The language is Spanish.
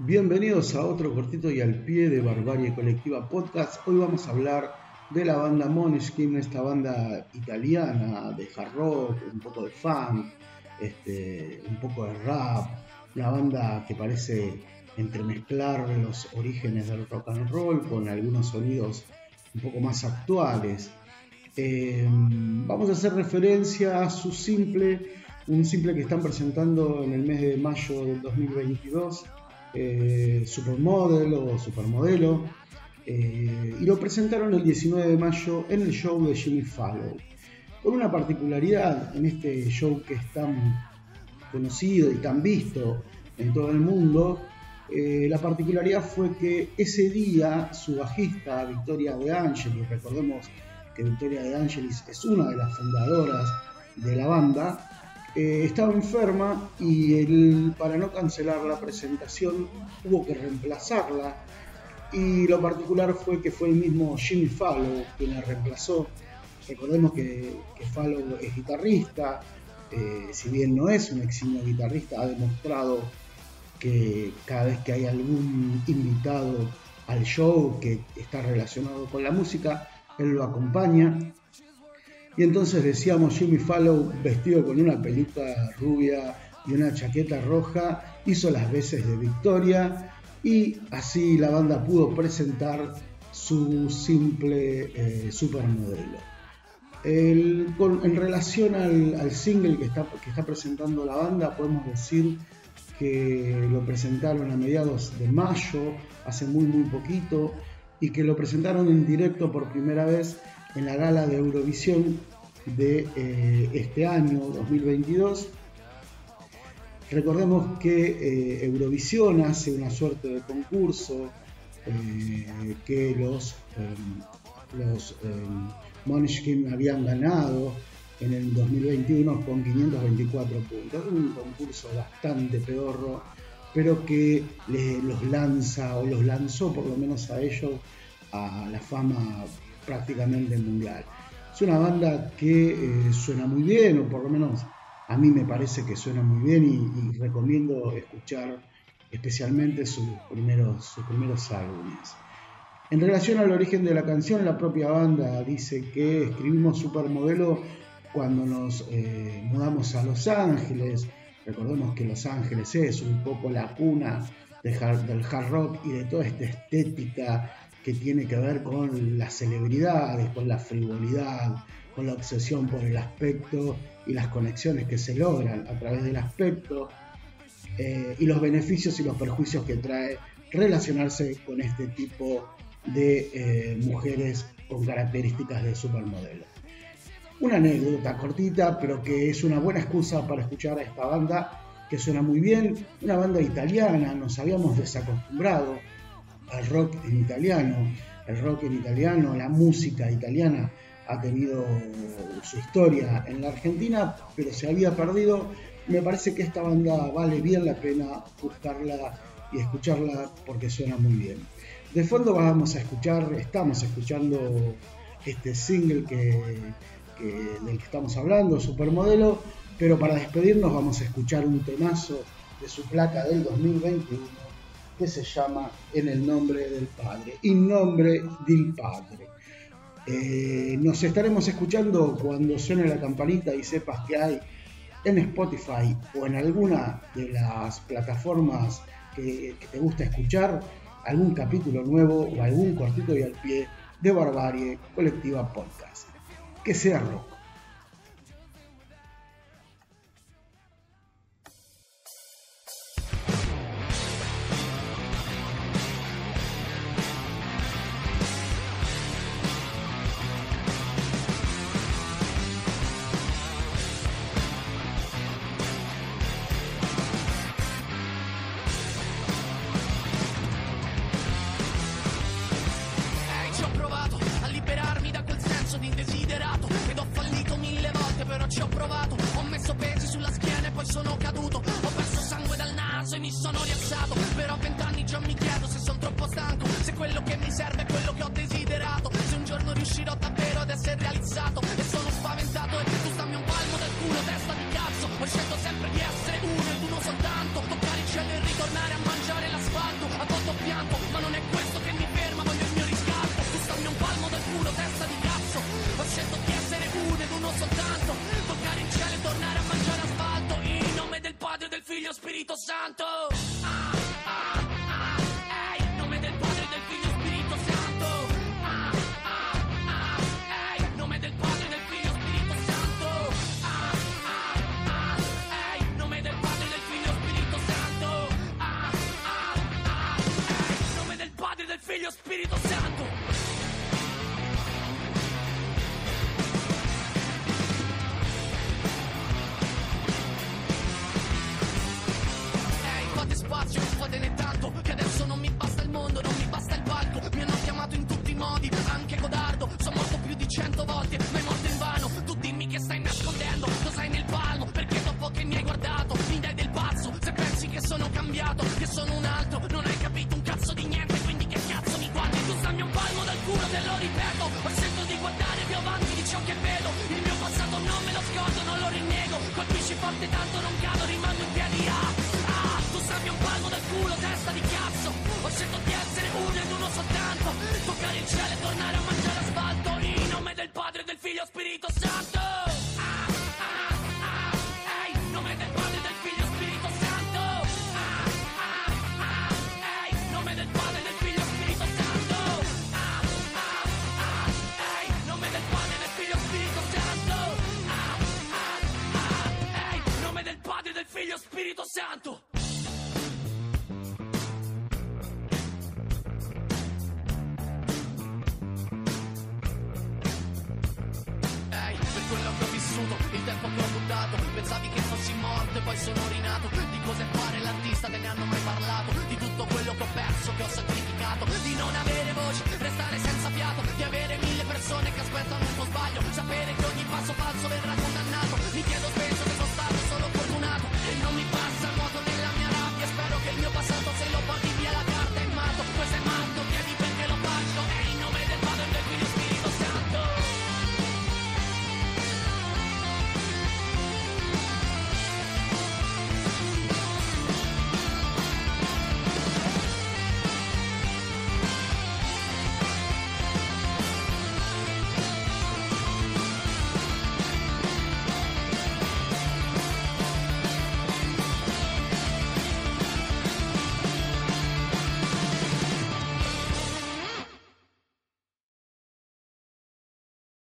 Bienvenidos a otro cortito y al pie de Barbarie Colectiva Podcast. Hoy vamos a hablar de la banda Måneskin, esta banda italiana de hard rock, un poco de funk, este, un poco de rap, una banda que parece entremezclar los orígenes del rock and roll con algunos sonidos un poco más actuales. Eh, vamos a hacer referencia a su simple, un simple que están presentando en el mes de mayo del 2022 eh, Supermodel o Supermodelo, eh, y lo presentaron el 19 de mayo en el show de Jimmy Fallon. Con una particularidad en este show que es tan conocido y tan visto en todo el mundo, eh, la particularidad fue que ese día su bajista Victoria De Angelis, recordemos que Victoria De Angelis es una de las fundadoras de la banda, eh, estaba enferma y él, para no cancelar la presentación tuvo que reemplazarla y lo particular fue que fue el mismo Jimmy Fallow quien la reemplazó. Recordemos que, que Fallow es guitarrista, eh, si bien no es un eximio guitarrista, ha demostrado que cada vez que hay algún invitado al show que está relacionado con la música, él lo acompaña y entonces decíamos Jimmy Fallow vestido con una peluca rubia y una chaqueta roja, hizo las veces de Victoria y así la banda pudo presentar su simple eh, supermodelo. en relación al, single que está, que está presentando la banda, podemos decir que lo presentaron a mediados de mayo, hace muy muy poquito, y que lo presentaron en directo por primera vez en la gala de Eurovisión de eh, este año 2022. Recordemos que eh, Eurovisión hace una suerte de concurso eh, que los, los habían ganado en el 2021 con 524 puntos. Un concurso bastante pedorro, pero que los lanza o los lanzó por lo menos a ellos a la fama prácticamente mundial. Es una banda que eh, suena muy bien, o por lo menos a mí me parece que suena muy bien y, recomiendo escuchar especialmente sus primeros, sus primeros álbumes. En relación al origen de la canción, la propia banda dice que escribimos Supermodelo cuando nos eh, mudamos a Los Ángeles. Recordemos que Los Ángeles es un poco la cuna del hard rock y de toda esta estética que tiene que ver con las celebridades, con la frivolidad, con la obsesión por el aspecto y las conexiones que se logran a través del aspecto eh, y los beneficios y los perjuicios que trae relacionarse con este tipo de eh, mujeres con características de supermodelo. Una anécdota cortita, pero que es una buena excusa para escuchar a esta banda que suena muy bien, una banda italiana, nos habíamos desacostumbrado al rock en italiano. El rock en italiano, la música italiana ha tenido su historia en la Argentina, pero se había perdido. Me parece que esta banda vale bien la pena buscarla y escucharla porque suena muy bien. De fondo vamos a escuchar, estamos escuchando este single que, del que estamos hablando, Supermodelo, pero para despedirnos vamos a escuchar un temazo de su placa del 2021 que se llama En el nombre del Padre, In nombre del Padre. Eh, nos estaremos escuchando cuando suene la campanita y sepas que hay en Spotify o en alguna de las plataformas que, te gusta escuchar algún capítulo nuevo o algún cortito y al pie de Barbarie Colectiva Podcast. Que sea rock. Ho scelto sempre di essere uno ed uno soltanto. Toccare il cielo e ritornare a mangiare l'asfalto. A volto pianto, ma non è questo che mi ferma Voglio il mio riscatto. Stammi un palmo dal culo, testa di cazzo. Ho scelto di essere uno ed uno soltanto. Toccare il cielo e tornare a mangiare asfalto. In nome del Padre, del Figlio, Spirito Santo. Spirito Santo. シャーンと。